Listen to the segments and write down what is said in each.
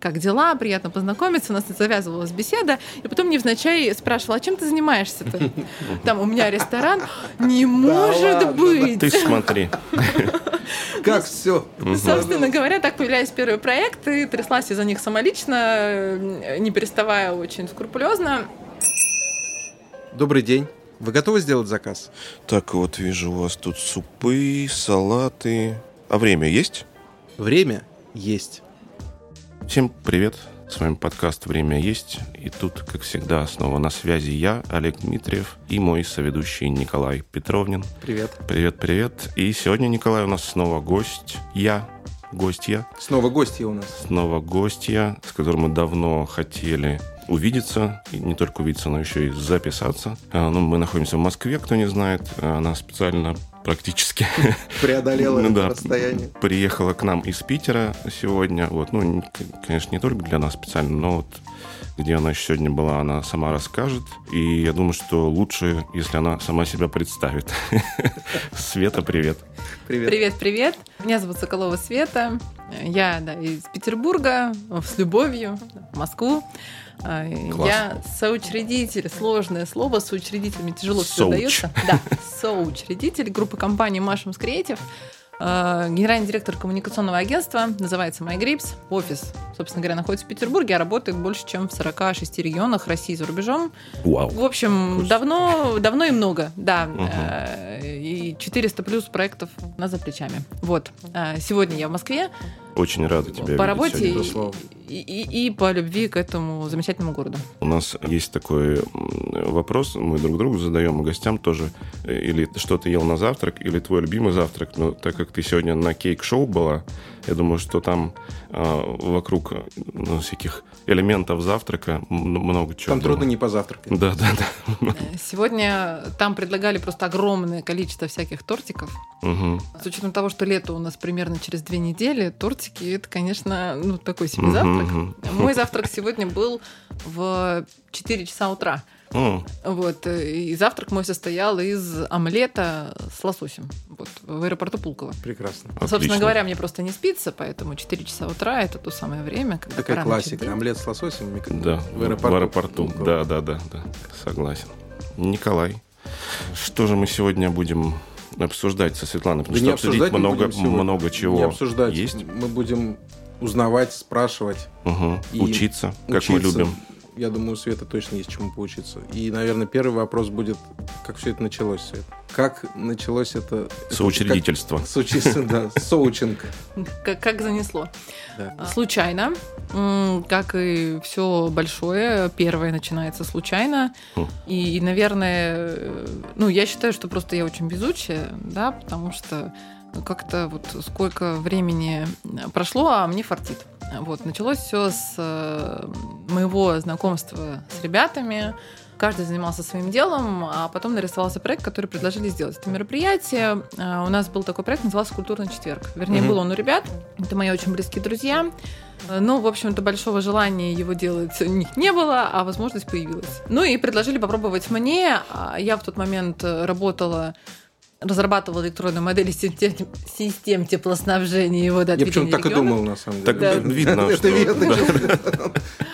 как дела, приятно познакомиться, у нас завязывалась беседа, и потом невзначай спрашивала, а чем ты занимаешься-то? Там у меня ресторан. Не может быть! Ты смотри. Как все. Собственно говоря, так появлялись первые проекты, тряслась из-за них самолично, не переставая очень скрупулезно. Добрый день. Вы готовы сделать заказ? Так вот, вижу у вас тут супы, салаты. А время есть? Время есть. Всем привет. С вами подкаст «Время есть». И тут, как всегда, снова на связи я, Олег Дмитриев, и мой соведущий Николай Петровнин. Привет. Привет, привет. И сегодня, Николай, у нас снова гость. Я, гостья. Снова гостья у нас. Снова гостья, с которым мы давно хотели увидеться, и не только увидеться, но еще и записаться. А, ну, мы находимся в Москве, кто не знает. Она специально практически преодолела ну, да, расстояние. Приехала к нам из Питера сегодня. Вот, ну, конечно, не только для нас специально, но вот где она еще сегодня была, она сама расскажет. И я думаю, что лучше, если она сама себя представит. Света, привет. Привет. Привет, привет. Меня зовут Соколова Света. Я да, из Петербурга, с любовью в Москву. А, Класс. Я соучредитель, сложное слово, соучредителями тяжело все дается. Да, соучредитель группы компании Машем Creative. А, генеральный директор коммуникационного агентства, называется MyGrips. Офис, собственно говоря, находится в Петербурге, а работает больше, чем в 46 регионах России за рубежом. Вау. В общем, давно, давно и много, да. Угу. И 400 плюс проектов на за плечами. Вот. Сегодня я в Москве. Очень рада тебя По работе и, и, и по любви к этому замечательному городу. У нас есть такой вопрос, мы друг другу задаем, и гостям тоже. Или что ты ел на завтрак, или твой любимый завтрак. Но так как ты сегодня на кейк-шоу была, я думаю, что там э, вокруг ну, всяких элементов завтрака много чего. Там было. трудно не позавтракать. Да, да, да. Сегодня там предлагали просто огромное количество всяких тортиков. Угу. С учетом того, что лето у нас примерно через две недели, тортики это, конечно, ну такой себе завтрак. Угу. Мой завтрак сегодня был в 4 часа утра. Mm. Вот. Э, и завтрак мой состоял из омлета с лососем вот, в аэропорту Пулково. Прекрасно. Отлично. Собственно говоря, мне просто не спится, поэтому 4 часа утра это то самое время, когда Такая классика. Омлет с лососем да, в аэропорту. В аэропорту. Да, да, да, да. Согласен. Николай, что же мы сегодня будем обсуждать со Светланой? Потому да что обсудить много, много чего не обсуждать. есть. Мы будем узнавать, спрашивать. Угу. И учиться, как учиться. мы любим я думаю, у Света точно есть чему поучиться. И, наверное, первый вопрос будет, как все это началось, Свет? Как началось это... Соучредительство. Соучредительство, да, соучинг. Как, как занесло. Да. Случайно, как и все большое, первое начинается случайно. Хм. И, наверное, ну, я считаю, что просто я очень везучая, да, потому что как-то вот сколько времени прошло, а мне фартит. Вот, началось все с э, моего знакомства с ребятами. Каждый занимался своим делом, а потом нарисовался проект, который предложили сделать. Это мероприятие. Э, у нас был такой проект, назывался «Культурный четверг». Вернее, mm-hmm. был он у ребят. Это мои очень близкие друзья. Э, ну, в общем-то, большого желания его делать у них не было, а возможность появилась. Ну и предложили попробовать мне. А я в тот момент работала разрабатывал электронную модель систем, систем теплоснабжения его до Я почему так и думал, на самом деле. Так да. видно, что, видно,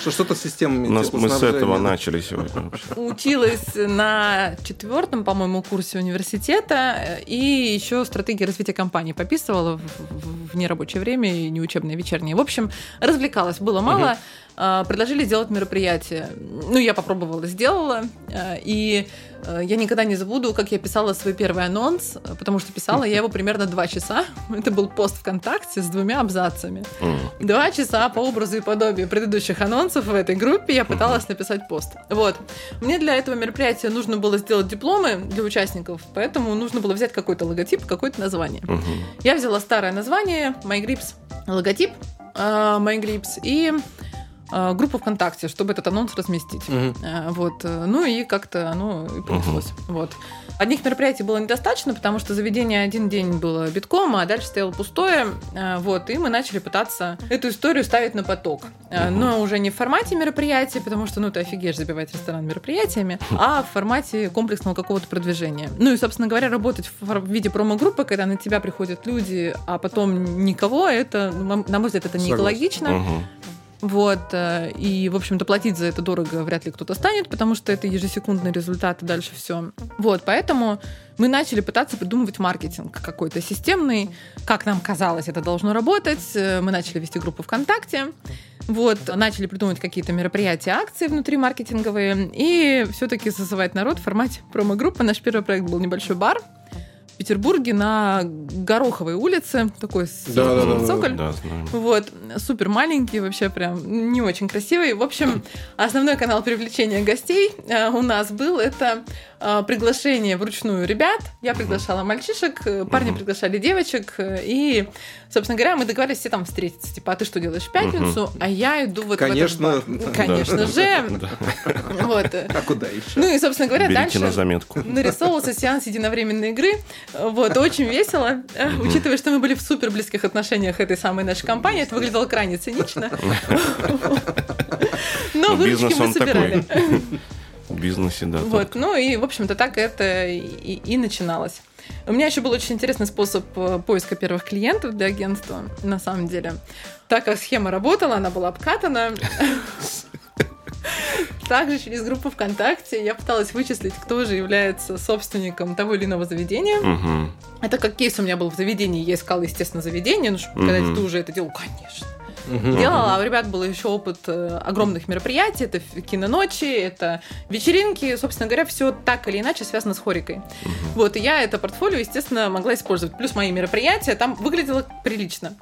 что что-то с системами нас Мы с этого начали сегодня. Училась на четвертом, по-моему, курсе университета и еще стратегии развития компании пописывала в нерабочее время и неучебное вечернее. В общем, развлекалась, было мало. А, предложили сделать мероприятие. Ну, я попробовала, сделала. А, и а, я никогда не забуду, как я писала свой первый анонс, потому что писала я его примерно два часа. Это был пост ВКонтакте с двумя абзацами. Два часа по образу и подобию предыдущих анонсов в этой группе я пыталась написать пост. Вот. Мне для этого мероприятия нужно было сделать дипломы для участников, поэтому нужно было взять какой-то логотип, какое-то название. Я взяла старое название, MyGrips, логотип MyGrips, и а, группу ВКонтакте, чтобы этот анонс разместить. Угу. Вот. Э, ну и как-то оно и понеслось. Угу. Вот. Одних мероприятий было недостаточно, потому что заведение один день было битком, а дальше стояло пустое. Э, вот. И мы начали пытаться эту историю ставить на поток. Угу. Но уже не в формате мероприятия, потому что, ну, ты офигеешь забивать ресторан мероприятиями, а в формате комплексного какого-то продвижения. Ну и, собственно говоря, работать в виде промо-группы, когда на тебя приходят люди, а потом никого, это, на мой взгляд, это не экологично. Угу. Вот, э, и, в общем-то, платить за это дорого вряд ли кто-то станет, потому что это ежесекундные результаты, дальше все. Вот, поэтому мы начали пытаться придумывать маркетинг какой-то системный, как нам казалось, это должно работать. Э, мы начали вести группу ВКонтакте, вот, начали придумывать какие-то мероприятия, акции внутри маркетинговые, и все-таки созывать народ в формате промо-группы. Наш первый проект был небольшой бар, в Петербурге на Гороховой улице, такой Да, да, да, цоколь. Да. Вот, супер маленький, вообще прям не очень красивый. В общем, основной канал привлечения гостей э, у нас был это приглашение вручную ребят. Я приглашала мальчишек, э, парни Мгм. приглашали девочек, э, и, собственно говоря, мы договорились все там встретиться. Типа, а ты что делаешь в пятницу? А я иду вот Конечно, в этот бар. Конечно же. Вот. А куда еще? Ну и, собственно говоря, Берите на дальше заметку. нарисовывался сеанс единовременной игры. Вот, очень весело. Э, Учитывая, что мы были в супер близких отношениях этой самой нашей компании, это выглядело крайне цинично. Но Ну, выручки мы собирали. В бизнесе, да. Вот, ну и, в общем-то, так это и, и начиналось. У меня еще был очень интересный способ э, поиска первых клиентов для агентства, на самом деле. Так как схема работала, она была обкатана. Также через группу ВКонтакте я пыталась вычислить, кто же является собственником того или иного заведения. Это как кейс у меня был в заведении. Я искала, естественно, заведение, ну, чтобы Мгм. когда ты уже это делал, конечно. Мгм. Делала, а у ребят был еще опыт э, огромных мероприятий, это киноночи, это вечеринки, собственно говоря, все так или иначе связано с хорикой. Вот, и я это портфолио, естественно, могла использовать. Плюс мои мероприятия, там выглядело прилично.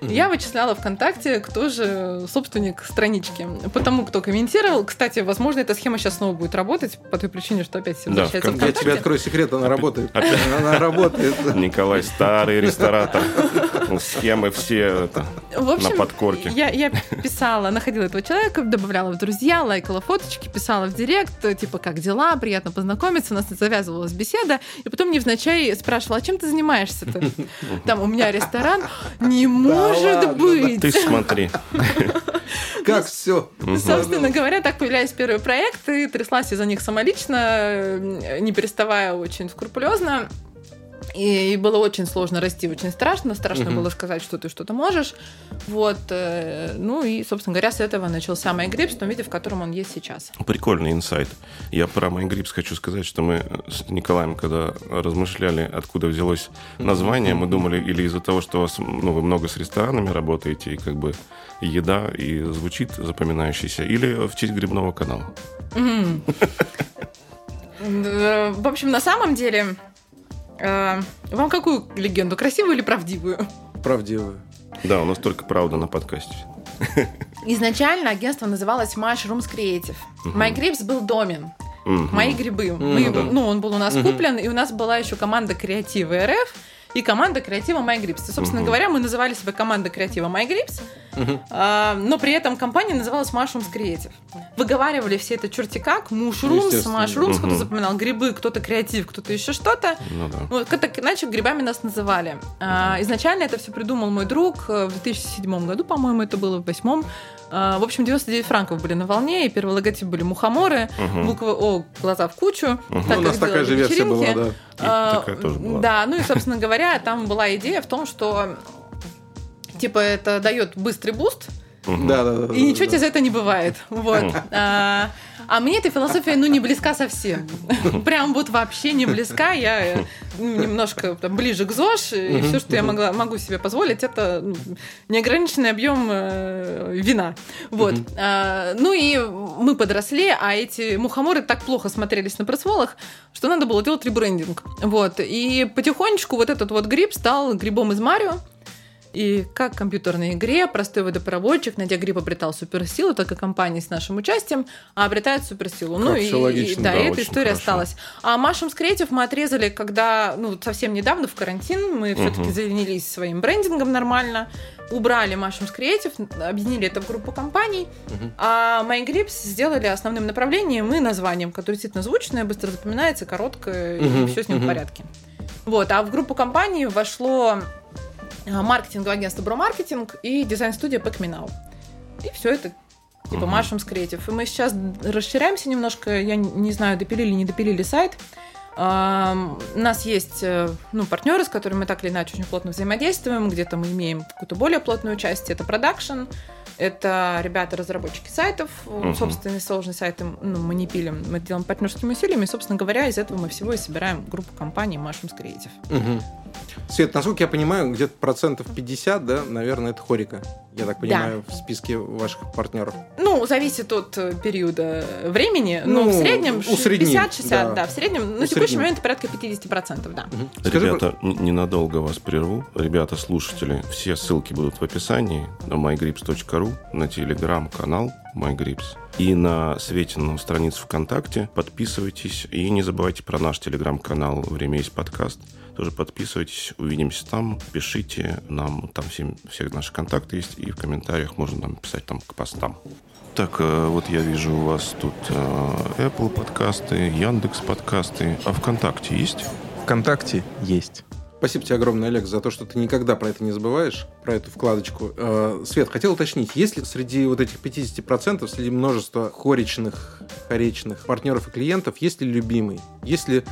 Я вычисляла ВКонтакте, кто же собственник странички. Потому кто комментировал. Кстати, возможно, эта схема сейчас снова будет работать, по той причине, что опять все Да, возвращается в Я тебе ВКонтакте. открою секрет, она работает. Она работает. Николай старый ресторатор. Схемы все на подкорке. Я, я писала, находила этого человека, добавляла в друзья, лайкала фоточки, писала в директ, типа, как дела, приятно познакомиться. У нас завязывалась беседа. И потом невзначай спрашивала, а чем ты занимаешься-то? Там у меня ресторан. Не может быть! Ты смотри. Как все? Собственно говоря, так появлялись первые проекты, тряслась из-за них самолично, не переставая очень скрупулезно. И, и было очень сложно расти, очень страшно. Страшно Мгм. было сказать, что ты что-то можешь. Вот. э, Ну и, собственно говоря, с этого начался MyGrips в том виде, в котором он есть сейчас. Прикольный инсайт. Я про MyGrips хочу сказать, что мы с Николаем, когда размышляли, откуда взялось название, мы думали, или из-за того, что у вас, ну, вы много с ресторанами работаете, и как бы еда и звучит запоминающийся, или в честь грибного канала. Э, В общем, на самом деле, э, вам какую легенду, красивую или правдивую? Правдивую. Да, у нас только правда на подкасте. Изначально агентство называлось Mushrooms Creative. Мгм. MyGrips был домен. Мгм. Мои грибы. Мгм. Мы- Да. ну, он был у нас Мгм. куплен, и у нас была еще команда креатива РФ и команда креатива MyGrips. И, собственно uh-huh. говоря, мы называли себя команда креатива MyGrips, uh-huh. а, но при этом компания называлась Mushrooms Creative. Выговаривали все это черти как, mushrooms, mushrooms, uh-huh. кто-то запоминал грибы, кто-то креатив, кто-то еще что-то. Ну, да. вот, как-то иначе грибами нас называли. А, изначально это все придумал мой друг э, в 2007 году, по-моему, это было в 2008 в общем, 99 франков были на волне, и первый логотип были мухоморы, Мгм. буквы О, глаза в кучу. Мгм. так Ну, У нас как такая же версия была, вечеринки. да. И А, такая тоже была. Да, ну и, собственно говоря, там была идея в том, что типа это дает быстрый буст. Да, да, да. и ничего да, тебе за это не бывает. Вот. А, а мне эта философия, ну, не близка совсем. Прям вот вообще не близка. Я э, ну, немножко там, ближе к ЗОЖ, и все, что я могла, могу себе позволить, это ну, неограниченный объем э, вина. Вот. А, ну и мы подросли, а эти мухоморы так плохо смотрелись на пресс-воллах, что надо было делать ребрендинг. Вот. И потихонечку вот этот вот гриб стал грибом из Марио. И как в компьютерной игре простой водопроводчик, найдя гриб, обретал суперсилу, так и компании с нашим участием обретают суперсилу. ну Как и, всё логично, и- да, да, и эта история хорошо. осталась. А Машем Creative мы отрезали, когда, ну, совсем недавно в карантин, мы все-таки Мгм. занялись своим брендингом нормально, убрали Машем Creative, объединили это в группу компаний, Мгм. а MyGrips сделали основным направлением и названием, которое действительно звучное, быстро запоминается, короткое, и Мгм, все с ним в мгм. порядке. Вот, а в группу компаний вошло а, маркетинговое агентство Бромаркетинг и дизайн-студия Packminau. И все это типа Мгм. Машем Creative. И мы сейчас расширяемся немножко, я не- знаю, допилили, не допилили сайт. У нас есть э, ну, партнеры, с которыми мы так или иначе очень плотно взаимодействуем. Где-то мы имеем какую-то более плотную часть. Это продакшн, Это ребята-разработчики сайтов, Мгм. собственные сложные сайты ну, мы не пилим, мы делаем партнерскими усилиями, и, собственно говоря, из этого мы всего и собираем группу компаний Mushrooms Creative. Мгм. Свет, насколько я понимаю, где-то процентов 50, да, наверное, это хорика. Я так понимаю, в списке ваших партнеров. Ну, зависит от э, периода времени, но Ну, в среднем усредним, 50-60, да. да. в среднем на текущий Усредним. момент порядка 50%, да. Мгм. Скажи, Ребята, н- ненадолго вас прерву. Ребята, слушатели, все ссылки будут в описании на mygrips.ru, на телеграм-канал MyGrips и на Светину страницу ВКонтакте. Подписывайтесь и не забывайте про наш телеграм-канал «Время есть подкаст». Тоже подписывайтесь, увидимся там, пишите нам, там все, все наши контакты есть, и в комментариях можно нам писать там к постам. Так, э, вот я вижу у вас тут э, Apple подкасты, Яндекс подкасты, а ВКонтакте есть? ВКонтакте есть. Спасибо тебе огромное, Олег, за то, что ты никогда про это не забываешь, про эту вкладочку. Э, Свет, хотел уточнить, есть ли среди вот этих 50%, среди множества хоричных, хоречных партнеров и клиентов, есть ли любимый? Есть ли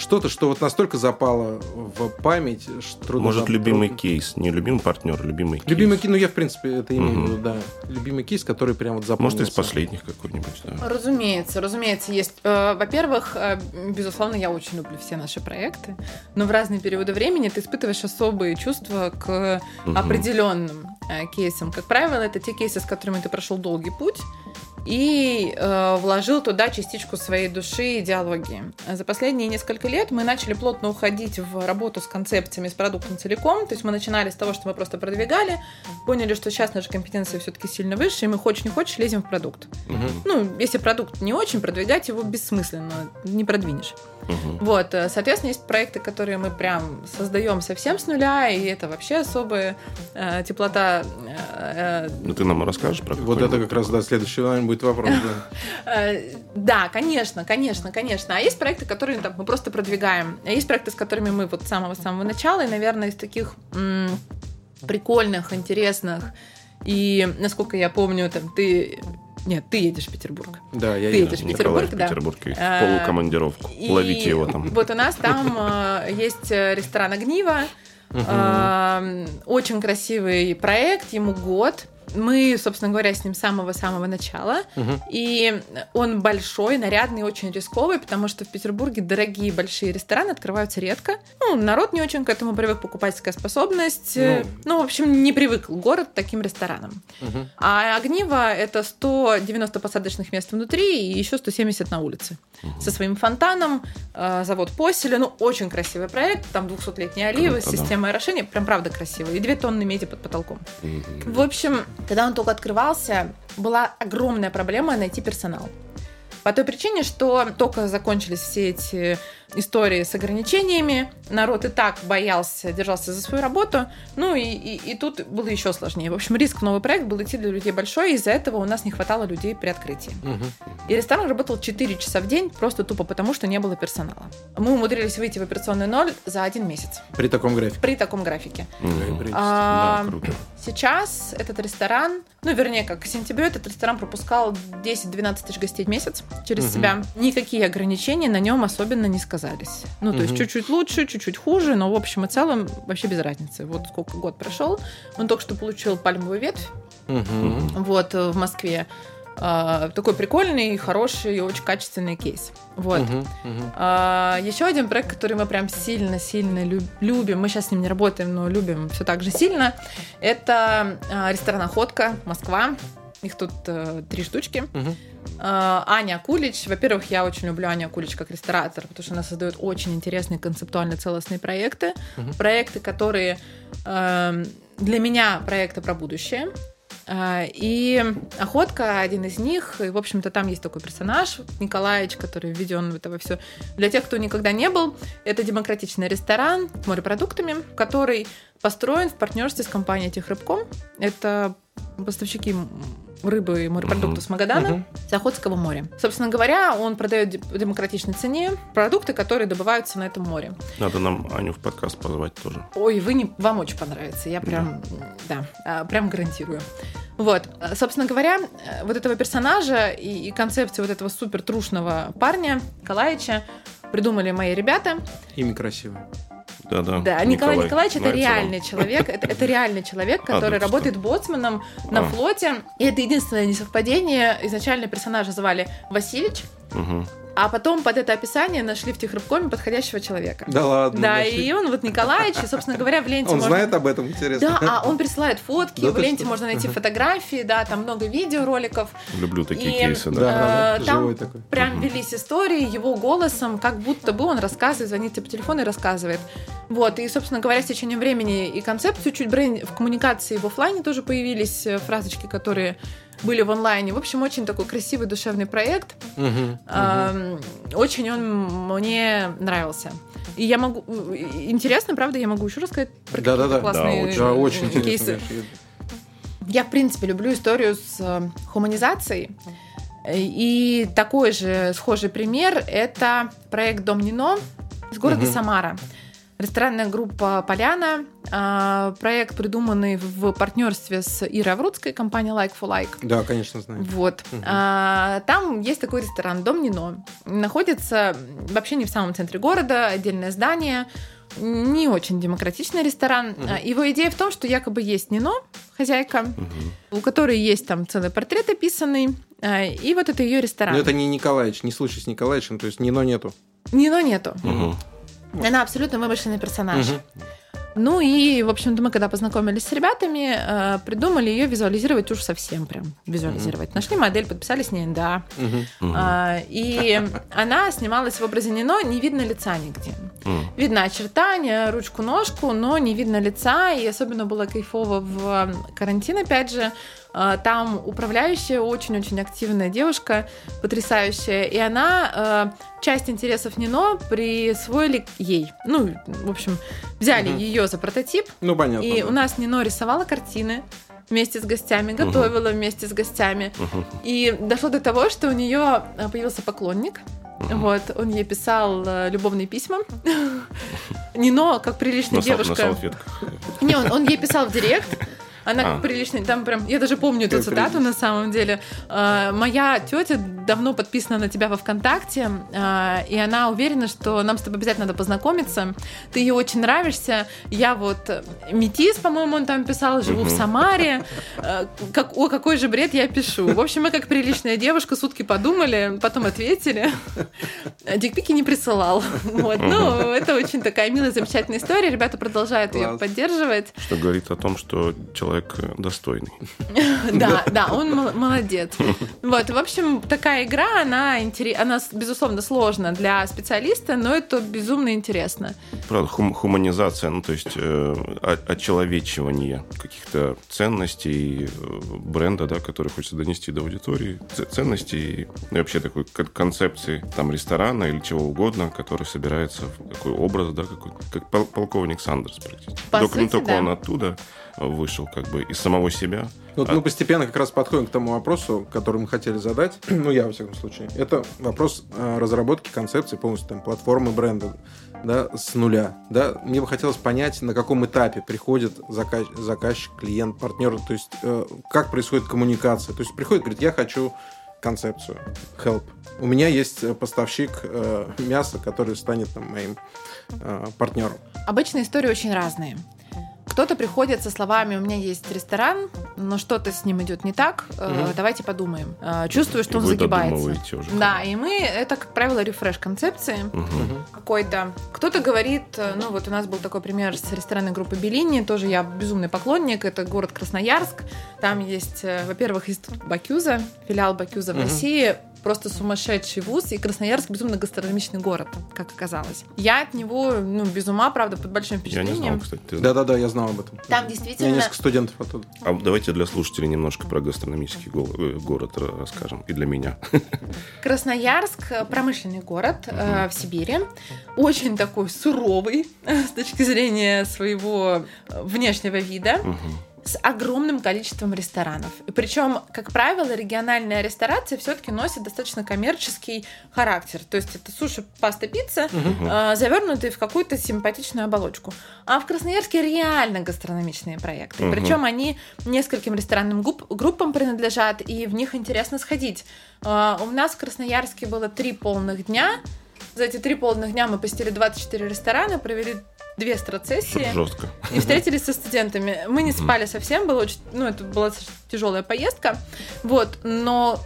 что-то, что вот настолько запало в память, что трудно Может, забыть? любимый Трудно. кейс, не любимый партнер, любимый кейс. Любимый кейс, ну я, в принципе, это имею в Мгм. виду, да. Любимый кейс, который прям вот запомнился. Может, из последних какой-нибудь, да. Разумеется, разумеется, есть. Э, Во-первых, э, безусловно, я очень люблю все наши проекты, но в разные периоды времени ты испытываешь особые чувства к Мгм. определенным э, кейсам. Как правило, это те кейсы, с которыми ты прошел долгий путь и э, вложил туда частичку своей души и идеологии. За последние несколько лет мы начали плотно уходить в работу с концепциями, с продуктом целиком. То есть мы начинали с того, что мы просто продвигали, поняли, что сейчас наши компетенции все-таки сильно выше, и мы хочешь не хочешь лезем в продукт. Мгм. Ну, если продукт не очень, продвигать его бессмысленно, не продвинешь. Мгм. Вот, э, соответственно, есть проекты, которые мы прям создаем совсем с нуля, и это вообще особая э, теплота. э, э, Ну, ты нам расскажешь про Вот это как раз, да, следующий, будет вопрос. да. Э, Да, конечно, конечно, конечно. А есть проекты, которые там, мы просто продвигаем. А есть проекты, с которыми мы вот с самого-самого начала, и, наверное, из таких м, прикольных, интересных, и, насколько я помню, там, ты... Нет, ты едешь в Петербург. Да, я Ты еду. едешь в Николай в Петербург, да. Петербург в полукомандировку. И Ловите его там. Вот у нас там э, есть э, ресторан «Огниво». Мгм. Э, Очень красивый проект, ему год. Мы, собственно говоря, с ним с самого-самого начала. Мгм. И он большой, нарядный, очень рисковый, потому что в Петербурге дорогие большие рестораны открываются редко. Ну, народ не очень к этому привык, покупательская способность. Ну. Ну, в общем, не привык город к таким ресторанам. Мгм. А Огниво — это 190 посадочных мест внутри и еще 170 на улице. Со своим фонтаном, э, завод Поселя. Ну, очень красивый проект. Там 200-летние оливы, Круто, да. система орошения. Прям правда красиво. И 2 тонны меди под потолком. Мгм. В общем, когда он только открывался, была огромная проблема найти персонал. По той причине, что только закончились все эти истории с ограничениями, народ и так боялся, держался за свою работу, ну и, и, и тут было еще сложнее. В общем, риск в новый проект был идти для людей большой, и из-за этого у нас не хватало людей при открытии. Мгм. И ресторан работал 4 часа в день, просто тупо потому, что не было персонала. Мы умудрились выйти в операционный ноль за один месяц При таком графике. при таком графике. При- А, Да, круто. Сейчас этот ресторан, ну, вернее, как к сентябрю этот ресторан пропускал 10-12 тысяч гостей в месяц через Мгм. себя. Никакие ограничения на нем особенно не сказались. Ну, то есть Мгм. чуть-чуть лучше, чуть-чуть хуже, но в общем и целом вообще без разницы. Вот сколько год прошел, он только что получил пальмовую ветвь, Мгм. вот, э, в Москве. А, такой прикольный, хороший и очень качественный кейс. Вот. Мгм. Мгм. А, еще один проект, который мы прям сильно-сильно лю- любим, мы сейчас с ним не работаем, но любим все так же сильно, это а, ресторан «Охотка», Москва. Их тут э, три штучки. А, Аня Акулич. Во-первых, я очень люблю Аню Акулич как ресторатор, потому что она создает очень интересные концептуально целостные проекты. Мгм. Проекты, которые эм, для меня проекты про будущее. А, И охотка один из них. И, в общем-то, там есть такой персонаж, Николаевич, который введен в это все. Для тех, кто никогда не был, это демократичный ресторан с морепродуктами, который построен в партнерстве с компанией Техрыбком. Это поставщики рыбы и морепродуктов Мгм. с Магадана, Мгм. с Охотского моря. Собственно говоря, он продает в демократичной цене продукты, которые добываются на этом море. Надо нам Аню в подкаст позвать тоже. Ой, вы не, вам очень понравится. Я прям, да, а, прям гарантирую. Вот, А, собственно говоря, э, вот этого персонажа и, и концепцию вот этого супер трушного парня Калаича придумали мои ребята. Имя красивое. Да, да. Да, Николай, Николаевич это реальный человек. Это, это реальный человек, А, который да, работает боцманом на А. флоте. И это единственное несовпадение. Изначально персонажа звали Васильевич, Мгм. А потом под это описание нашли в Техрыбкоме подходящего человека. Да ладно. Да, нашли. и он вот Николаевич, и, собственно говоря, в ленте Он можно... знает об этом, интересно. Да, а он присылает фотки, Да в ленте что? можно найти фотографии, да, там много видеороликов. Люблю такие И- кейсы, Да, да. да, Э, да, там живой такой. Прям велись истории его голосом, как будто бы он рассказывает, звонит тебе по телефону и рассказывает. Вот, и, собственно говоря, с течением времени и концепцию чуть брейн в коммуникации в офлайне тоже появились э, фразочки, которые были в онлайне. В общем, очень такой красивый душевный проект. Мгм, Ам, Очень он мне нравился. И я могу... Интересно, правда, я могу еще рассказать про Да-да-да. какие-то классные Да, очень. Да, очень интересно. кейсы. конечно. Я, в принципе, люблю историю с э, хуманизацией. И такой же схожий пример – это проект «Дом Нино» из города Мгм. Самара. Ресторанная группа «Поляна». а, Проект, придуманный в партнерстве с Ирой Аврудской, компания «Like for Like». Да, конечно, знаю. Вот. А, там есть такой ресторан Дом Нино. Находится вообще не в самом центре города, отдельное здание. Не очень демократичный ресторан. А, Его идея в том, что якобы есть Нино, хозяйка, Мгм. у которой есть там целый портрет описанный. И вот это ее ресторан. Но это не Николаевич, не случай с Николаевичем, то есть Нино нету. Нино нету. Мгм. Она абсолютно вымышленный персонаж. Мгм. Ну и, в общем-то, мы когда познакомились с ребятами, э, придумали ее визуализировать уж совсем прям визуализировать. Нашли модель, подписали с ней НДА. Мгм. Мгм. А, И она снималась в образе Нино, не видно лица нигде. Мгм. Видно очертания, ручку-ножку, но не видно лица. И особенно было кайфово в карантин, опять же. А, Там управляющая очень-очень активная девушка, потрясающая. И она э, часть интересов Нино присвоили ей. Ну, в общем, взяли Мгм. ее за прототип. Ну, понятно. И да. у нас Нино рисовала картины вместе с гостями, готовила вместе с гостями. Мгм. И дошло до того, что у нее появился поклонник. Мгм. Вот, он ей писал э, любовные письма. Нино, как приличная На сал- на девушка. салфетках. Не, он, он ей писал в директ. Она А. приличная, там прям, я даже помню эту цитату прилично. на самом деле. Э, Моя тетя давно подписана на тебя во ВКонтакте, э, и она уверена, что нам с тобой обязательно надо познакомиться. Ты ей очень нравишься. Я вот э, метис, по-моему, он там писал, живу в. Самаре. Э, Как, о, какой же бред я пишу. В общем, мы как приличная девушка сутки подумали, потом ответили. Э, Дикпики не присылал. Вот. Ну, это очень такая милая, замечательная история. Ребята продолжают ее Класс. поддерживать. Что говорит о том, что человек э, достойный. Да, да, он мол- молодец. Вот, в общем, такая игра, она, она, безусловно, сложна для специалиста, но это безумно интересно. Правда, хум- хуманизация, ну то есть э, очеловечивание каких-то ценностей, э, бренда, да, который хочется донести до аудитории, ценностей и вообще такой кон- концепции там ресторана или чего угодно, который собирается в такой образ, да, какой как пол- полковник Сандерс практически. По только, сути, не только да. он оттуда вышел как бы из самого себя. Вот А- мы постепенно как раз подходим к тому вопросу, который мы хотели задать. ну, я, во всяком случае. Это вопрос э, разработки концепции полностью там, платформы бренда да, с нуля. Да? Мне бы хотелось понять, на каком этапе приходит заказ- заказчик, клиент, партнер, то есть э, как происходит коммуникация. То есть приходит, говорит, я хочу концепцию, help. У меня есть э, поставщик э, мяса, который станет там, моим э, партнером. Обычно истории очень разные. Кто-то приходит со словами «У меня есть ресторан, но что-то с ним идет не так, Мгм. давайте подумаем». Э, Чувствую, что И он вы загибается. уже. Да, и мы, это, как правило, рефреш концепции. Мгм. какой-то. Кто-то говорит, э, ну вот у нас был такой пример с ресторанной группы Беллини, тоже я безумный поклонник, это город Красноярск. Там есть, во-первых, институт Бакюза, филиал Бакюза в. России, просто сумасшедший вуз, и Красноярск безумно гастрономичный город, как оказалось. Я от него, ну, без ума, правда, под большим Я не впечатлением. знал, кстати. Да-да-да, я знал об этом. Там У меня действительно... несколько студентов оттуда. А давайте для слушателей немножко про гастрономический э, город ра- расскажем. И для меня. Красноярск э, промышленный город э, в Сибири, очень такой суровый с точки зрения своего э, внешнего вида. Мгм. С огромным количеством ресторанов. И причем, как правило, региональная ресторация все-таки носит достаточно коммерческий характер. То есть это суши, паста, пицца, э, завернутые в какую-то симпатичную оболочку. А в Красноярске реально гастрономичные проекты. Причем они нескольким ресторанным гуп- группам принадлежат, и в них интересно сходить. Э, У нас в Красноярске было три полных дня. За эти три полных дня мы посетили 24 ресторана, провели две страцессии. Жестко. И встретились со студентами. Мы не спали совсем, было очень, ну, это была тяжелая поездка. Вот, но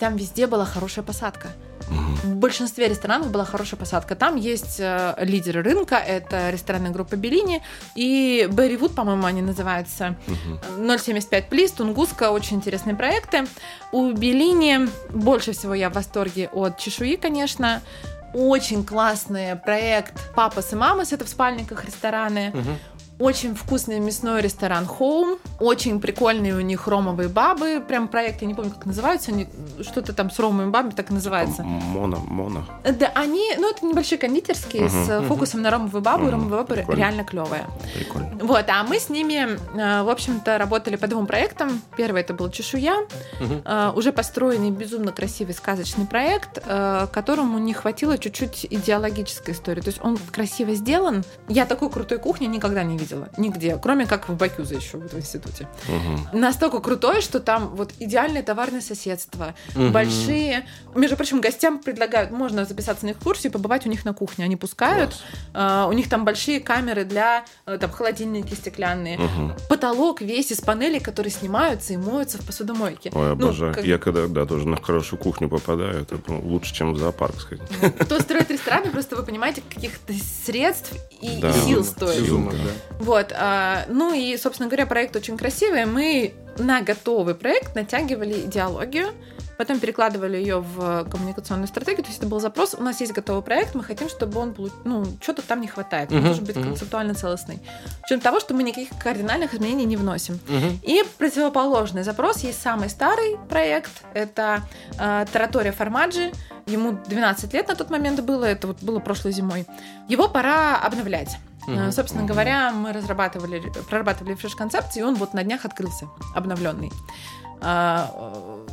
там везде была хорошая посадка. В большинстве ресторанов была хорошая посадка. Там есть э, лидеры рынка, это ресторанная группа Беллини и Берри Вуд, по-моему, они называются. 075 Плиз, Тунгуска, очень интересные проекты. У Беллини больше всего я в восторге от чешуи, конечно. Очень классный проект «Папас и мамас», это в спальниках рестораны. Мгм. Очень вкусный мясной ресторан Home. Очень прикольные у них ромовые бабы. Прям проект, я не помню, как называются. Они что-то там с ромовыми бабами так и называется. Моно, моно. Да, они, ну, это небольшие кондитерские с э, фокусом на ромовую бабу, и Мгм. ромовые бабы Прикольно. реально клевые. Прикольно. Вот, а мы с ними, э, в общем-то, работали по двум проектам. Первый это был «Чешуя», э, уже построенный безумно красивый сказочный проект, э, которому не хватило чуть-чуть идеологической истории. То есть он красиво сделан. Я такой крутой кухни никогда не видела. Нигде, кроме как в Бакюзе еще вот в институте. Мгм. Настолько крутой, что там вот идеальное товарное соседство, Мгм. большие. Между прочим, гостям предлагают, можно записаться на их курс и побывать у них на кухне. Они пускают. А, у них там большие камеры для э, там холодильники стеклянные. Мгм. Потолок весь из панелей, которые снимаются и моются в посудомойке. Ой, Ну, обожаю. как- Я когда да, тоже на хорошую кухню попадаю, это ну, лучше, чем в зоопарк сходить. Кто строит рестораны, просто вы понимаете, каких-то средств и, Да. сил стоит. безумно, Сил, да. Вот, а, ну и, собственно говоря, проект очень красивый. Мы на готовый проект натягивали идеологию, потом перекладывали ее в коммуникационную стратегию. То есть это был запрос: у нас есть готовый проект, мы хотим, чтобы он получ... ну что-то там не хватает, он Мгм, должен быть мгм. концептуально целостный. Причем того, что мы никаких кардинальных изменений не вносим. Мгм. И противоположный запрос есть самый старый проект. Это э, Таратория Формаджи. Ему 12 лет на тот момент было. Это вот было прошлой зимой. Его пора обновлять. Э, Собственно говоря, мы разрабатывали, прорабатывали фреш-концепцию, и он вот на днях открылся, обновленный. А, э,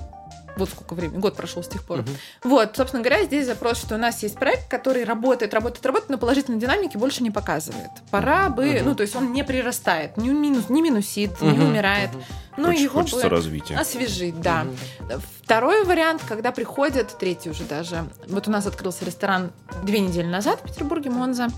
Вот сколько времени, год прошел с тех пор. Мгм. Вот, собственно говоря, здесь запрос, что у нас есть проект, который работает, работает, работает, но положительной динамики больше не показывает. Пора бы, Мгм. ну, то есть он не прирастает, не, минус, не минусит, не Мгм. умирает. Мгм. Ну, Хочется- его Хочется бы развития. освежить, да. Мгм. Второй вариант, когда приходят, третий уже даже. Вот у нас открылся ресторан две недели назад в Петербурге, Монза. А,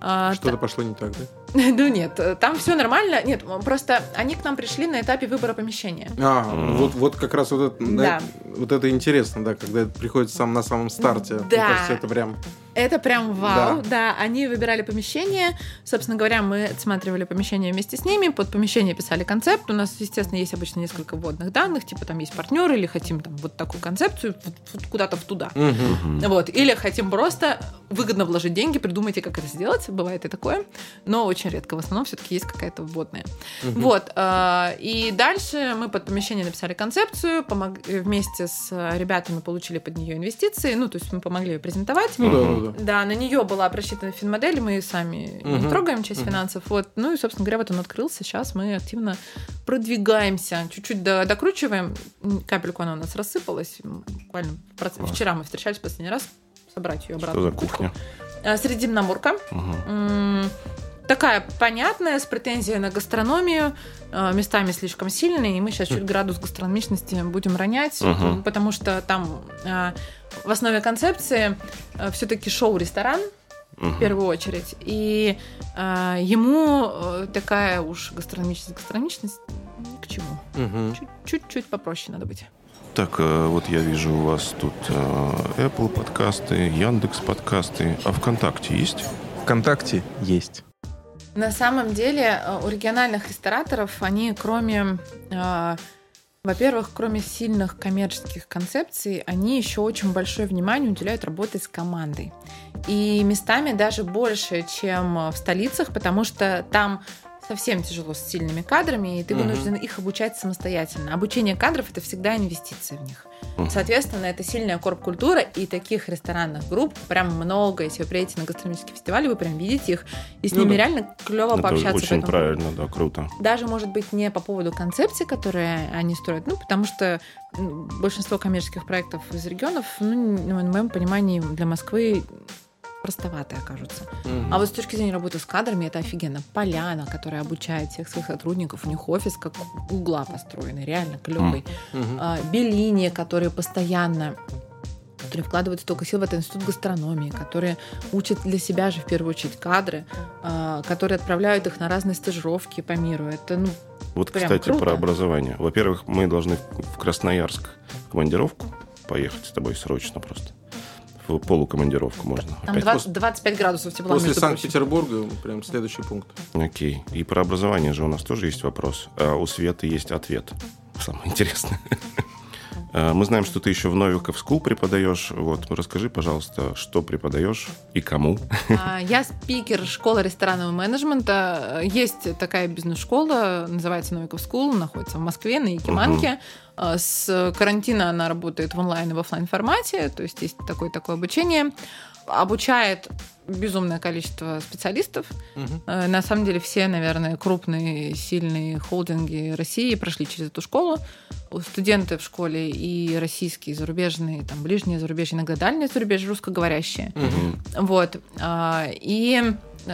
Что-то пошло не так, да? Ну нет, там все нормально. Нет, просто они к нам пришли на этапе выбора помещения. А, вот, вот как раз вот это, да, Да. вот это интересно, да, когда это приходит сам на самом старте. Мне Да. кажется, это прям... Это прям вау. Да. Да. они выбирали помещение. Собственно говоря, мы отсматривали помещение вместе с ними. Под помещение писали концепт. У нас, естественно, есть обычно несколько вводных данных, типа там есть партнеры, или хотим там вот такую концепцию куда-то в туда. Мгм. Вот. Или хотим просто выгодно вложить деньги, придумайте, как это сделать. Бывает и такое. Но очень редко. В основном все-таки есть какая-то вводная. Мгм. Вот. э, И дальше мы под помещение написали концепцию, помог- вместе с ребятами получили под нее инвестиции. Ну, то есть мы помогли ее презентовать. Ну да, Ну да. На нее была просчитана финмодель, мы сами не Мгм. трогаем часть Мгм. финансов. Вот. Ну и, собственно говоря, вот он открылся. Сейчас мы активно продвигаемся. Чуть-чуть до- докручиваем. Капельку она у нас рассыпалась. Буквально проц- вчера мы встречались в последний раз. Собрать ее обратно. Что за кухня? А, Средиземноморка. Мгм. Такая понятная, с претензией на гастрономию, э, местами слишком сильная, и мы сейчас чуть градус гастрономичности будем ронять, Мгм. потому что там э, в основе концепции все-таки шоу-ресторан, Мгм. в первую очередь. И э, ему э, такая уж гастрономичность, гастрономичность ни к чему. Чуть- Чуть-чуть попроще надо быть. Так, э, вот я вижу у вас тут э, Apple подкасты, Яндекс подкасты, а ВКонтакте есть? ВКонтакте есть. На самом деле э, у региональных рестораторов они кроме э, во-первых, кроме сильных коммерческих концепций, они еще очень большое внимание уделяют работе с командой. И местами даже больше, чем в столицах, потому что там совсем тяжело с сильными кадрами, и ты вынужден их обучать самостоятельно. Обучение кадров это всегда инвестиция в них. Соответственно, это сильная корп-культура, и таких ресторанных групп прям много. Если вы приедете на гастрономический фестиваль, вы прям видите их, и с Ну ними да. реально клево Это пообщаться. по очень правильно, да, круто. даже, может быть, не по поводу концепции, которые они строят, ну, потому что большинство коммерческих проектов из регионов, ну, на моем понимании, для Москвы простоватые окажутся. Мгм. А вот с точки зрения работы с кадрами, это офигенно. Поляна, которая обучает всех своих сотрудников, у них офис как угла построенный, реально клевый. Мгм. А, Беллини, которые постоянно которые вкладывают столько сил в этот институт гастрономии, которые учат для себя же в первую очередь кадры, э, которые отправляют их на разные стажировки по миру. Это, ну, Вот, Прям кстати, круто. про образование. Во-первых, мы должны в Красноярск в командировку поехать с тобой срочно просто. Полукомандировку можно. там Опять 20 25 градусов тепла, После. Санкт-Петербурга прям следующий пункт. Окей. И про образование же у нас тоже есть вопрос. А у Светы есть ответ. Самое интересное. А, Мы знаем, что ты еще в Novikov School преподаешь. Вот, расскажи, пожалуйста, что преподаешь и кому. А, Я спикер школы ресторанного менеджмента. Есть такая бизнес-школа, называется Novikov School, находится в Москве, на Якиманке. А, С карантина она работает в онлайн и в офлайн формате, то есть есть такое такое обучение. Обучает безумное количество специалистов. Э, На самом деле все, наверное, крупные, сильные холдинги России прошли через эту школу. Студенты в школе и российские, и зарубежные, там ближние зарубежье, иногда дальние зарубежье, русскоговорящие. Мгм. Вот. а, И,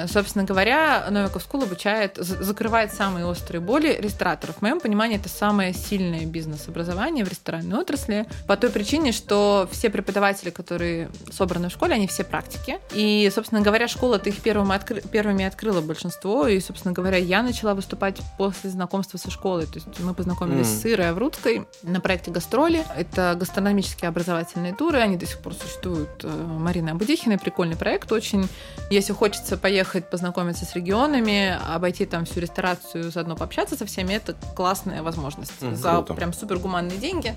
собственно говоря, Novikov School обучает, закрывает самые острые боли рестораторов. В моем понимании, это самое сильное бизнес-образование в ресторанной отрасли. По той причине, что все преподаватели, которые собраны в школе, они все практики. И, собственно говоря, школа-то их первыми, откры- первыми открыла большинство. И, собственно говоря, я начала выступать после знакомства со школой. То есть мы познакомились Мгм. с Ирой Аврудской на проекте «Гастроли». Это гастрономические образовательные туры. Они до сих пор существуют. Э, Марина Абудихина. Прикольный проект очень. Если хочется поехать познакомиться с регионами, обойти там всю ресторацию, заодно пообщаться со всеми, это классная возможность. Мгм. За Круто. прям супер гуманные деньги.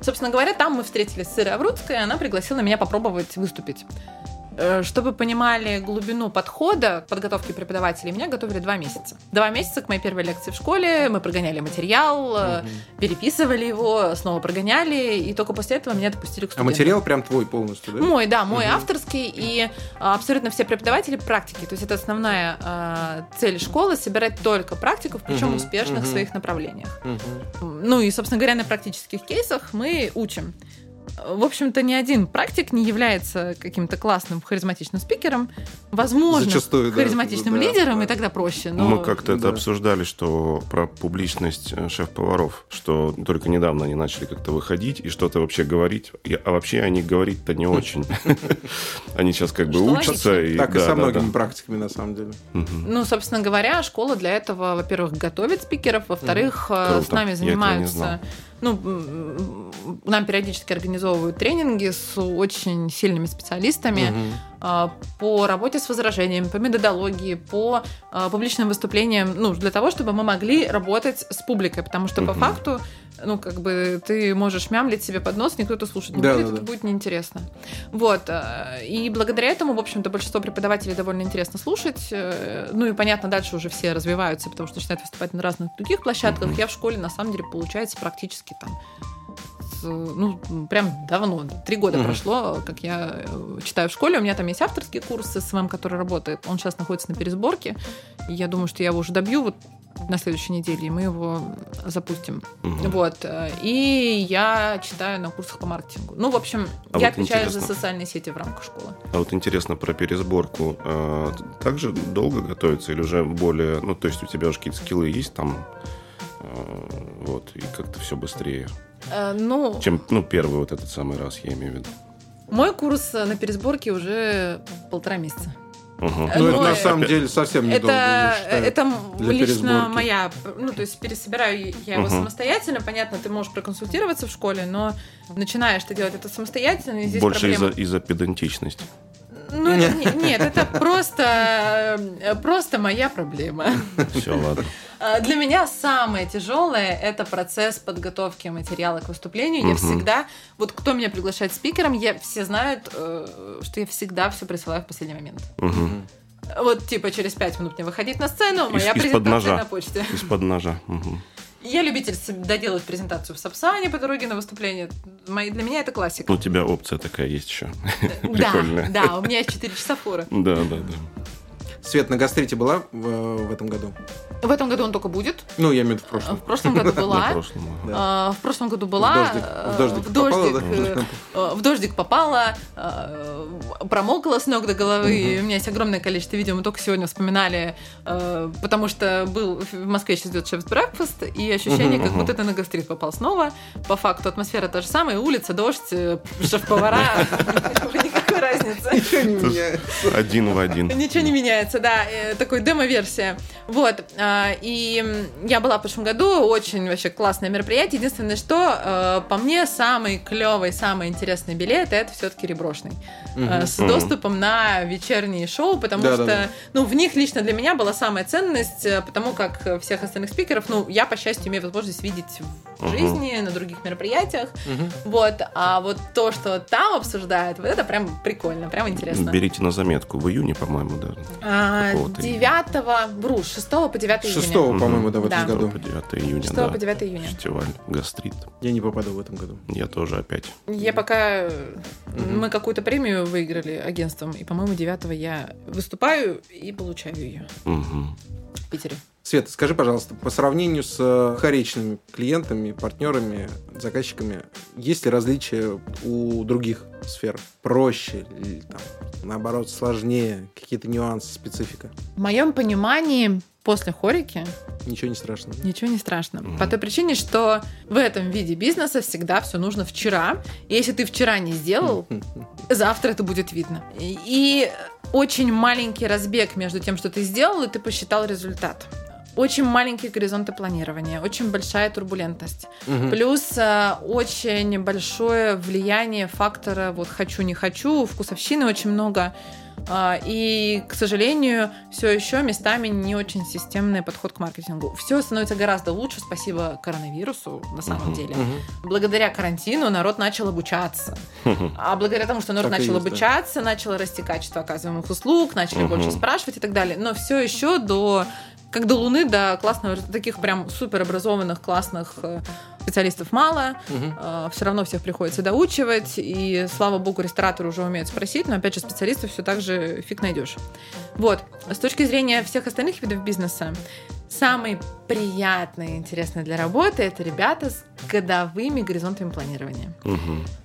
Собственно говоря, там мы встретились с Ирой Аврудской, и она пригласила меня попробовать выступить. Э, Чтобы понимали глубину подхода к подготовке преподавателей, меня готовили два месяца. Два месяца к моей первой лекции в школе, мы прогоняли материал, э, Мгм. переписывали его, снова прогоняли, и только после этого меня допустили к А студентам. материал прям твой полностью, да? Мой, да, мой Мгм. авторский, и а, абсолютно все преподаватели практики. То есть это основная а, цель школы собирать только практиков, причем Мгм, успешных в мгм. своих направлениях. Мгм. Ну и, собственно говоря, на практических кейсах мы учим. В общем-то, ни один практик не является каким-то классным харизматичным спикером. Возможно, Зачастую, харизматичным да, лидером, да. и тогда проще. Но... Мы как-то это да. обсуждали, что про публичность э, шеф-поваров, что только недавно они начали как-то выходить и что-то вообще говорить. А вообще они говорить-то не очень. Они сейчас как бы учатся. Так и со многими практиками, на самом деле. Ну, собственно говоря, школа для этого, во-первых, готовит спикеров, во-вторых, э, с нами занимаются. Ну, нам периодически организовывают тренинги с очень сильными специалистами э, по работе с возражениями, по методологии, по э, публичным выступлениям, ну, для того, чтобы мы могли работать с публикой, потому что по Мгм. факту, ну, как бы ты можешь мямлить себе под нос, никто это слушать не Да, будет, да, это да. будет неинтересно. Вот. э, И благодаря этому, в общем-то, большинство преподавателей довольно интересно слушать. Э, Ну и, понятно, дальше уже все развиваются, потому что начинают выступать на разных других площадках. Я в школе, на самом деле, получается практически там ну, прям давно, три года Мгм. прошло, как я э, читаю в школе. У меня там есть авторский курс с SMM, который работает. Он сейчас находится на пересборке. Я думаю, что я его уже добью вот на следующей неделе, и мы его запустим. Мгм. Вот. э, И я читаю на курсах по маркетингу. Ну, в общем, А я вот отвечаю за интересно. социальные сети в рамках школы. А вот интересно про пересборку. А, Также долго готовится или уже более... Ну, то есть у тебя уже какие-то скиллы есть там? а, Вот, и как-то все быстрее. Э, Ну, Чем, ну, первый вот этот самый раз, я имею в виду. мой курс э, на пересборке уже полтора месяца. Э, Ну, это ну, на самом деле совсем недолго, я Это, это лично пересборки. моя, ну, то есть пересобираю я его Мгм. самостоятельно. Понятно, ты можешь проконсультироваться в школе, но начинаешь ты делать это самостоятельно, и здесь Больше из-за проблема. из-за педантичности. Ну, это не- нет, это просто, э, просто моя проблема. Все, ладно. А, Для меня самое тяжелое это процесс подготовки материала к выступлению. Я всегда, вот кто меня приглашает спикером, я все знают, э, что я всегда все присылаю в последний момент. Вот типа через пять минут мне выходить на сцену, моя презентация ножа. на почте. Из-под ножа. Я любитель доделать презентацию в Сапсане по дороге на выступление. Для меня это классика. У тебя опция такая есть еще. Да, да, у меня есть 4 часа фора. Да, да, да. Свет на гастрите была в, в этом году? В этом году он только будет. Ну, я имею в виду в прошлом. В прошлом году была. А, В прошлом году была. В дождик- в э, дождик попала, э, в дождик попала, э, промокла с ног до головы. У меня есть огромное количество видео, мы только сегодня вспоминали, э, потому что был в Москве сейчас идет шеф брекфаст, и ощущение, как будто ты на гастрит попал снова. По факту атмосфера та же самая, улица, дождь, э, шеф-повара, разницы. Ничего не меняется. Один в один. Ничего не меняется, да, э, такой демо-версия. Вот, а, и я была в прошлом году, очень вообще классное мероприятие. Единственное, что э, по мне самый клевый, самый интересный билет это все-таки реброшный. Э, С доступом на вечерние шоу, потому что, ну, в них лично для меня была самая ценность, потому как всех остальных спикеров, ну, я, по счастью, имею возможность видеть в жизни, на других мероприятиях. Вот, а вот то, что там обсуждают, вот это прям прикольно, прям интересно. Берите на заметку. В июне, по-моему, да. А, Какого-то 9 вру, 6 по 9 июня. Шестого, Мгм. по-моему, да, в этом году. По 9 июня, 6 да. по 9 июня. Фестиваль «Гастрит». Я не попаду в этом году. Я тоже опять. Я пока... Мы какую-то премию выиграли агентством, и, по-моему, 9 я выступаю и получаю ее в Питере. Света, скажи, пожалуйста, по сравнению с э, хоречными клиентами, партнерами, заказчиками, есть ли различия у других сфер? Проще или там, наоборот, сложнее? Какие-то нюансы, специфика? В моем понимании, после хорики Ничего не страшно. ничего не страшно. Мгм. По той причине, что в этом виде бизнеса всегда все нужно вчера. И если ты вчера не сделал, завтра это будет видно. И очень маленький разбег между тем, что ты сделал, и ты посчитал результат. Очень маленькие горизонты планирования, очень большая турбулентность. Мгм. Плюс э, очень большое влияние фактора вот хочу не хочу, вкусовщины очень много. А, И, к сожалению, все еще местами не очень системный подход к маркетингу. Все становится гораздо лучше, спасибо коронавирусу, на самом Мгм. деле. Мгм. Благодаря карантину народ начал обучаться. А благодаря тому, что народ Так начал есть, да. обучаться, начало расти качество оказываемых услуг, начали Мгм. больше спрашивать и так далее. Но все еще до как до Луны, до классного, таких прям супер образованных, классных э, специалистов мало. Мгм. все равно всех приходится доучивать. И слава богу, рестораторы уже умеют спросить, но опять же, специалистов все так же фиг найдешь. Вот. С точки зрения всех остальных видов бизнеса, самый приятный и интересный для работы это ребята с годовыми горизонтами планирования.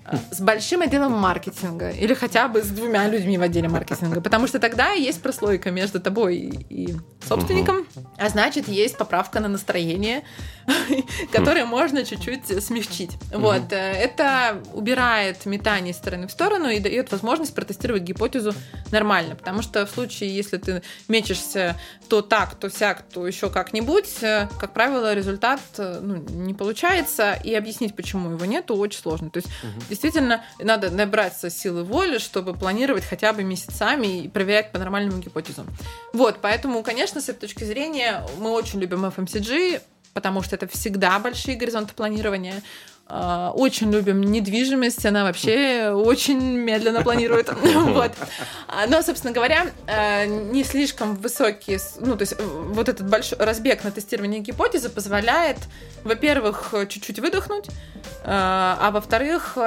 А, С большим отделом маркетинга или хотя бы с двумя людьми в отделе маркетинга, потому что тогда есть прослойка между тобой и и собственником, а значит есть поправка на настроение, которое можно чуть-чуть смягчить. Вот э, это убирает метание из стороны в сторону и дает возможность протестировать гипотезу нормально, потому что в случае, если ты мечешься то так, то сяк, то еще как-нибудь, э, как правило, результат э, ну, не получается, и объяснить, почему его нету, очень сложно. То есть действительно надо набраться силы воли, чтобы планировать хотя бы месяцами и проверять по нормальному гипотезам. Вот, поэтому, конечно, с этой точки зрения мы очень любим FMCG, потому что это всегда большие горизонты планирования. А, Очень любим недвижимость, она вообще очень медленно планирует. Вот. А, Но, собственно говоря, э, не слишком высокий, с- ну, то есть э, вот этот большой разбег на тестирование гипотезы позволяет, во-первых, чуть-чуть выдохнуть, э, а во-вторых,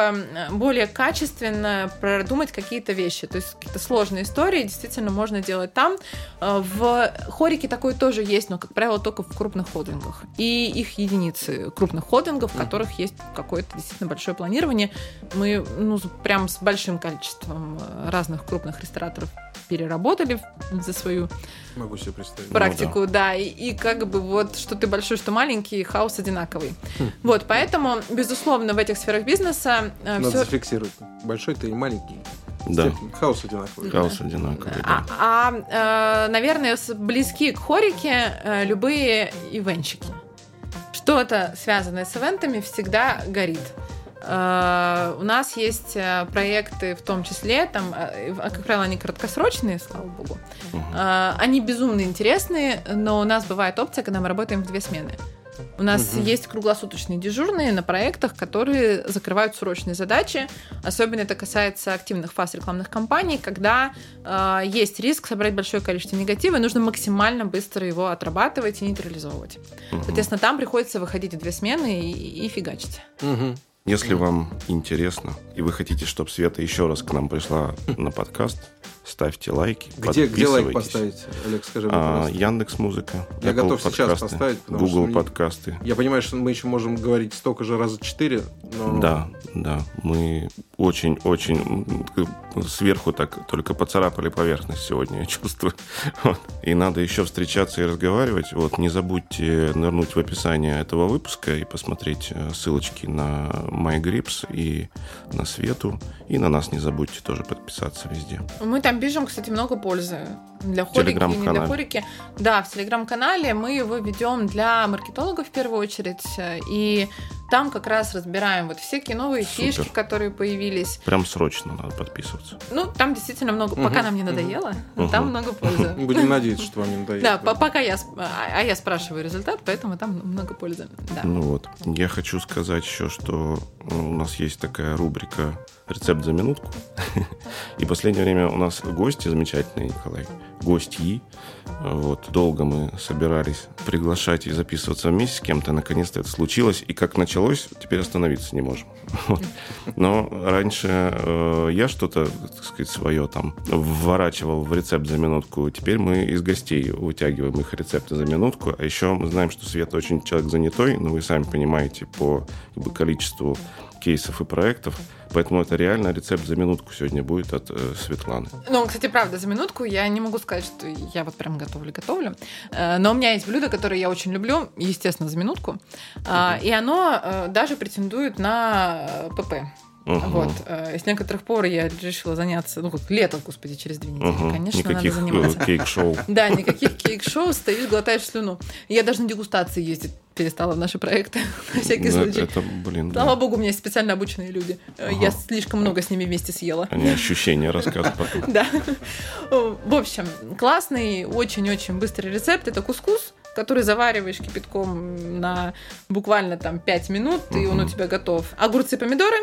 более качественно продумать какие-то вещи. То есть какие-то сложные истории действительно можно делать там. В хорике такое тоже есть, но, как правило, только в крупных холдингах. И их единицы крупных холдингов, в которых есть какое-то действительно большое планирование. Мы ну, прям с большим количеством э, разных крупных рестораторов переработали за свою Могу себе представить. практику, да, и, и как бы вот что ты большой, что маленький, хаос одинаковый. Вот, поэтому, безусловно, в этих сферах бизнеса э, Надо всё- зафиксировать. Большой ты или маленький. Да. Хаос одинаковый. Хаос одинаковый, А, да. а, э, наверное, близки к хорике э, любые ивенчики. Что-то связанное с ивентами всегда горит. Э, У нас есть э, проекты, в том числе, там, э, а, как правило, они краткосрочные, слава богу. Они безумно интересные, но у нас бывает опция, когда мы работаем в две смены. У нас Мгм. есть круглосуточные дежурные на проектах, которые закрывают срочные задачи. Особенно это касается активных фаз рекламных кампаний, когда э, есть риск собрать большое количество негатива, и нужно максимально быстро его отрабатывать и нейтрализовывать. Мгм. Соответственно, там приходится выходить в две смены и, и фигачить. Мгм. Если вам интересно, и вы хотите, чтобы Света еще раз к нам пришла на подкаст, ставьте лайки, Где, где лайк поставить, Олег, скажи мне, А. Яндекс Музыка, Я готов сейчас поставить, потому что Google мне- подкасты. Я понимаю, что мы еще можем говорить столько же раза четыре, но... Да, да, мы очень-очень сверху так только поцарапали поверхность сегодня, я чувствую. Вот. И надо еще встречаться и разговаривать. Вот, не забудьте нырнуть в описание этого выпуска и посмотреть э, ссылочки на MyGrips и на Свету. И на нас не забудьте тоже подписаться везде. Мы там пишем, кстати, много пользы. Для хорики и не для хорики. Да, в телеграм-канале мы его ведем для маркетологов в первую очередь. И там как раз разбираем вот всякие новые Супер. фишки, которые появились. Прям срочно надо подписываться. Ну, там действительно много, Мгм, пока нам не надоело, Мгм. там много пользы. Будем надеяться, что вам не надоест. Да, по- пока я, а а я спрашиваю результат, поэтому там много пользы. Ну вот. Я хочу сказать еще, что э, у нас есть такая рубрика «Рецепт за минутку». И в последнее время у нас гости замечательные, Николай. Гостьи. Вот. Долго мы собирались приглашать и записываться вместе с кем-то. Наконец-то это случилось. И как началось, теперь остановиться не можем. Но раньше э, я что-то, так сказать, свое там вворачивал в рецепт за минутку. Теперь мы из гостей вытягиваем их рецепты за минутку. А еще мы знаем, что Света очень человек занятой, но вы сами понимаете по количеству кейсов и проектов. Поэтому это реально рецепт за минутку сегодня будет от э, Светланы. Ну, кстати, правда, за минутку я не могу сказать, что я вот прям готовлю-готовлю. Э, Но у меня есть блюдо, которое я очень люблю, естественно, за минутку. А, И оно э, даже претендует на э, ПП. Мгм. Вот. э, С некоторых пор я решила заняться, ну, как лето, господи, через две недели. Мгм. Конечно, Никаких надо э, заниматься. кейк-шоу. Да, никаких кейк-шоу, стоишь, глотаешь слюну. Я даже на дегустации ездить перестала в наши проекты, на всякий случай. Это, блин. Слава богу, у меня есть специально обученные люди. Э, Я слишком много с ними вместе съела. Они ощущения рассказывают потом. Да. В общем, классный, очень-очень быстрый рецепт. Это кускус, который завариваешь кипятком на буквально там 5 минут, и он у тебя готов. Огурцы, помидоры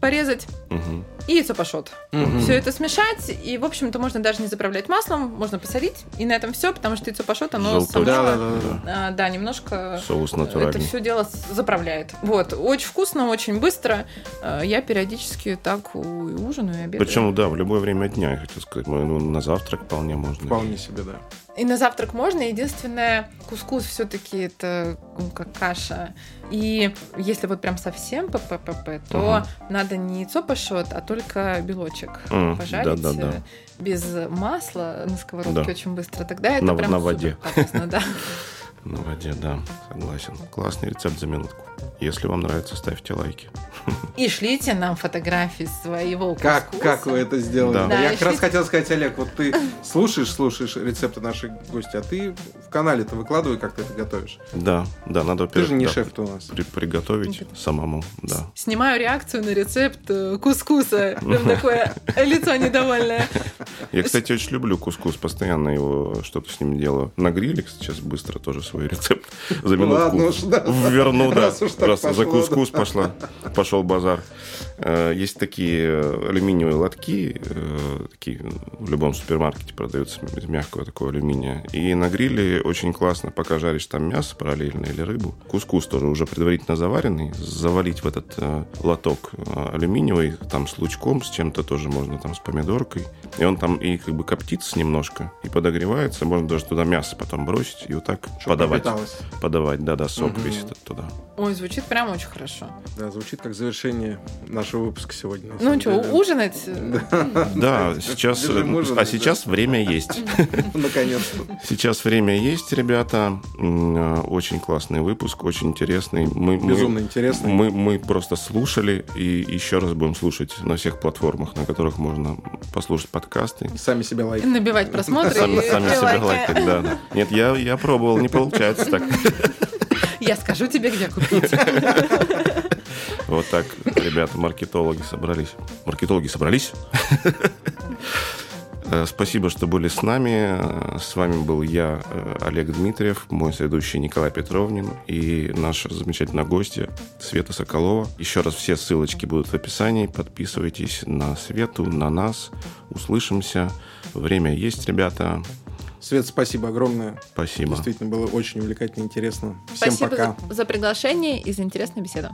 порезать Мгм. И яйцо пашот. Мгм. Все это смешать, и, в общем-то, можно даже не заправлять маслом, можно посолить, и на этом все, потому что яйцо пашот, оно само... Да, да, да, да. а, да, немножко Соус это натуральный. все дело заправляет. Вот, очень вкусно, очень быстро. Э, Я периодически так и ужинаю, и обедаю. Причем, да, в любое время дня, я хотел сказать. Ну, на завтрак вполне можно. Вполне себе, да. И на завтрак можно. Единственное, кускус все-таки это ну, как каша. И если вот прям совсем ППП, то надо не яйцо пашот, а только белочек М, пожарить да-да-да. э, без масла на сковородке Да. очень быстро. Тогда это На- прям на воде. классно, да. На воде, да, согласен. Классный рецепт за минутку. Если вам нравится, ставьте лайки. И шлите нам фотографии своего Как, кускуса. как вы это сделали? Да. Да, Я как раз шлите- хотел сказать, Олег, вот ты слушаешь, слушаешь рецепты наших гостей, а ты в канале-то выкладывай, как ты это готовишь. Да, да, надо, Ты же не да, шеф-то у нас. при- приготовить самому, да. Снимаю реакцию на рецепт э, кускуса. Прям такое лицо недовольное. Я, кстати, очень люблю кускус, постоянно его что-то с ним делаю. На гриле сейчас быстро тоже свой рецепт за минутку Ладно уж, да. верну, да. Уж так Раз за пошло, кускус пошла, пошел базар. Э, Есть такие э, алюминиевые лотки, э, такие в любом супермаркете продаются из мягкого такого алюминия. И на гриле очень классно, пока жаришь там мясо параллельно или рыбу. Кускус тоже уже предварительно заваренный, завалить в этот лоток алюминиевый, там с лучком, с чем-то тоже можно, там с помидоркой. И он там и как бы коптится немножко, и подогревается. Можно даже туда мясо потом бросить и вот так Чтоб подавать. Подавать, да-да, сок Мгм. весь этот туда. Ой, звучит прям очень хорошо. Да, звучит как завершение нашего выпуска сегодня. Ну что, деле. ужинать? Да, сейчас, э, а сейчас время есть. Наконец-то. Сейчас время есть, ребята. Э, Очень классный выпуск, очень интересный. Мы, мы- Безумно интересный. Мы, мы просто слушали и еще раз будем слушать на всех платформах, на которых можно послушать подкасты. Сами себя лайк. Набивать просмотры Сами, себя лайкать, да, да. Нет, я, я пробовал, не получается так. Я скажу тебе, где купить. Вот так, ребята, маркетологи собрались. Маркетологи собрались. Э, Спасибо, что были с нами. Э, С вами был я, э, Олег Дмитриев, мой соведущий Николай Петровнин и наша замечательная гостья Света Соколова. Еще раз все ссылочки будут в описании. Подписывайтесь на Свету, на нас. Услышимся. Время есть, ребята. Свет, спасибо огромное. Спасибо. Действительно было очень увлекательно и интересно. Всем Спасибо пока. за, за приглашение и за интересную беседу.